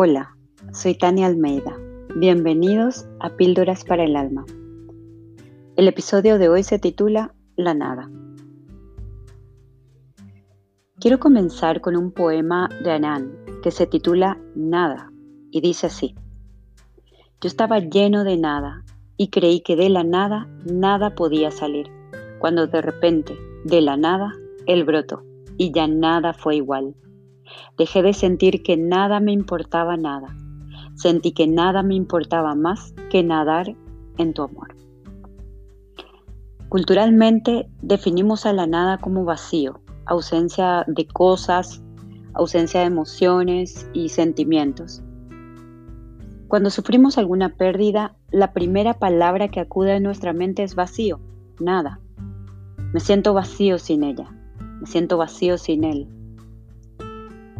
Hola, soy Tania Almeida. Bienvenidos a Píldoras para el Alma. El episodio de hoy se titula La Nada. Quiero comenzar con un poema de Anán que se titula Nada y dice así. Yo estaba lleno de nada y creí que de la nada nada podía salir, cuando de repente, de la nada, él brotó y ya nada fue igual. Dejé de sentir que nada me importaba nada. Sentí que nada me importaba más que nadar en tu amor. Culturalmente definimos a la nada como vacío, ausencia de cosas, ausencia de emociones y sentimientos. Cuando sufrimos alguna pérdida, la primera palabra que acude a nuestra mente es vacío, nada. Me siento vacío sin ella, me siento vacío sin él,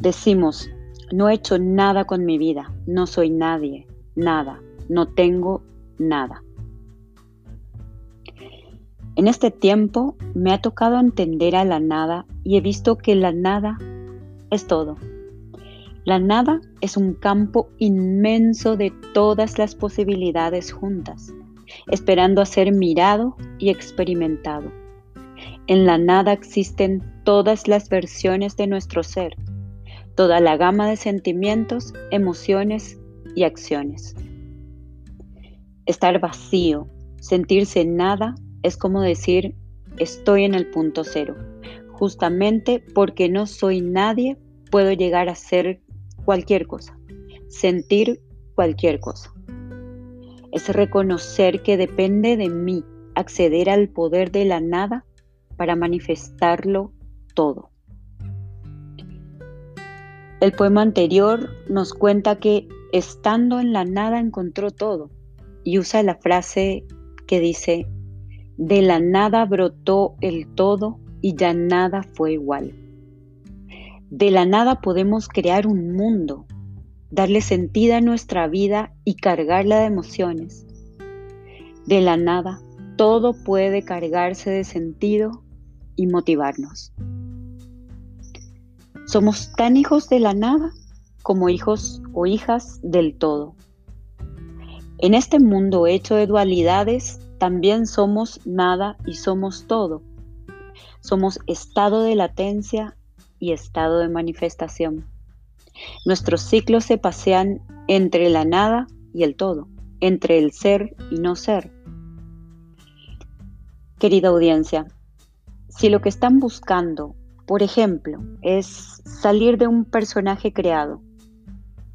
Decimos, no he hecho nada con mi vida, no soy nadie, nada, no tengo nada. En este tiempo me ha tocado entender a la nada y he visto que la nada es todo. La nada es un campo inmenso de todas las posibilidades juntas, esperando a ser mirado y experimentado. En la nada existen todas las versiones de nuestro ser, toda la gama de sentimientos, emociones y acciones. Estar vacío, sentirse nada, es como decir estoy en el punto cero. Justamente porque no soy nadie, puedo llegar a ser cualquier cosa, sentir cualquier cosa. Es reconocer que depende de mí acceder al poder de la nada para manifestarlo todo. El poema anterior nos cuenta que estando en la nada encontró todo y usa la frase que dice, de la nada brotó el todo y ya nada fue igual. De la nada podemos crear un mundo, darle sentido a nuestra vida y cargarla de emociones. De la nada todo puede cargarse de sentido y motivarnos. Somos tan hijos de la nada como hijos o hijas del todo. En este mundo hecho de dualidades, también somos nada y somos todo. Somos estado de latencia y estado de manifestación. Nuestros ciclos se pasean entre la nada y el todo, entre el ser y no ser. Querida audiencia, si lo que están buscando por ejemplo, es salir de un personaje creado.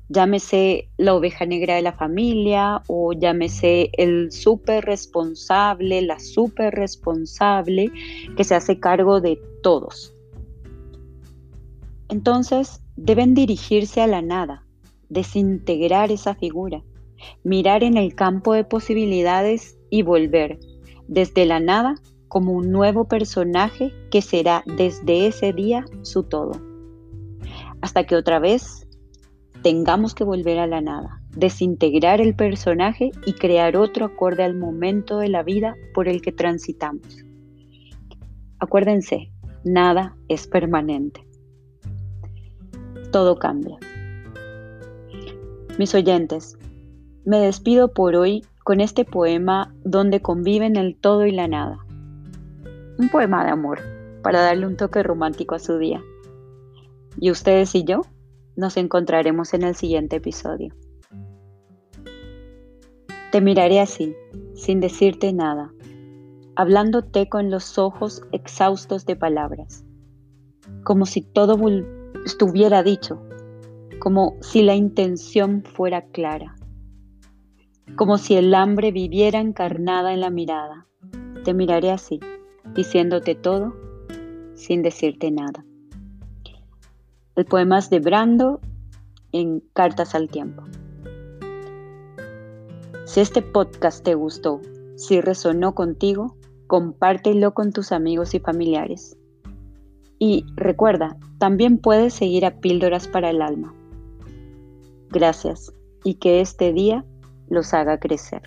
Llámese la oveja negra de la familia o llámese el súper responsable, la súper responsable que se hace cargo de todos. Entonces deben dirigirse a la nada, desintegrar esa figura, mirar en el campo de posibilidades y volver desde la nada como un nuevo personaje que será desde ese día su todo. Hasta que otra vez tengamos que volver a la nada, desintegrar el personaje y crear otro acorde al momento de la vida por el que transitamos. Acuérdense, nada es permanente. Todo cambia. Mis oyentes, me despido por hoy con este poema donde conviven el todo y la nada un poema de amor para darle un toque romántico a su día. Y ustedes y yo nos encontraremos en el siguiente episodio. Te miraré así, sin decirte nada, hablándote con los ojos exhaustos de palabras, como si todo estuviera dicho, como si la intención fuera clara, como si el hambre viviera encarnada en la mirada. Te miraré así, diciéndote todo sin decirte nada. El poema es de Brando en Cartas al Tiempo. Si este podcast te gustó, si resonó contigo, compártelo con tus amigos y familiares. Y recuerda, también puedes seguir a Píldoras para el Alma. Gracias y que este día los haga crecer.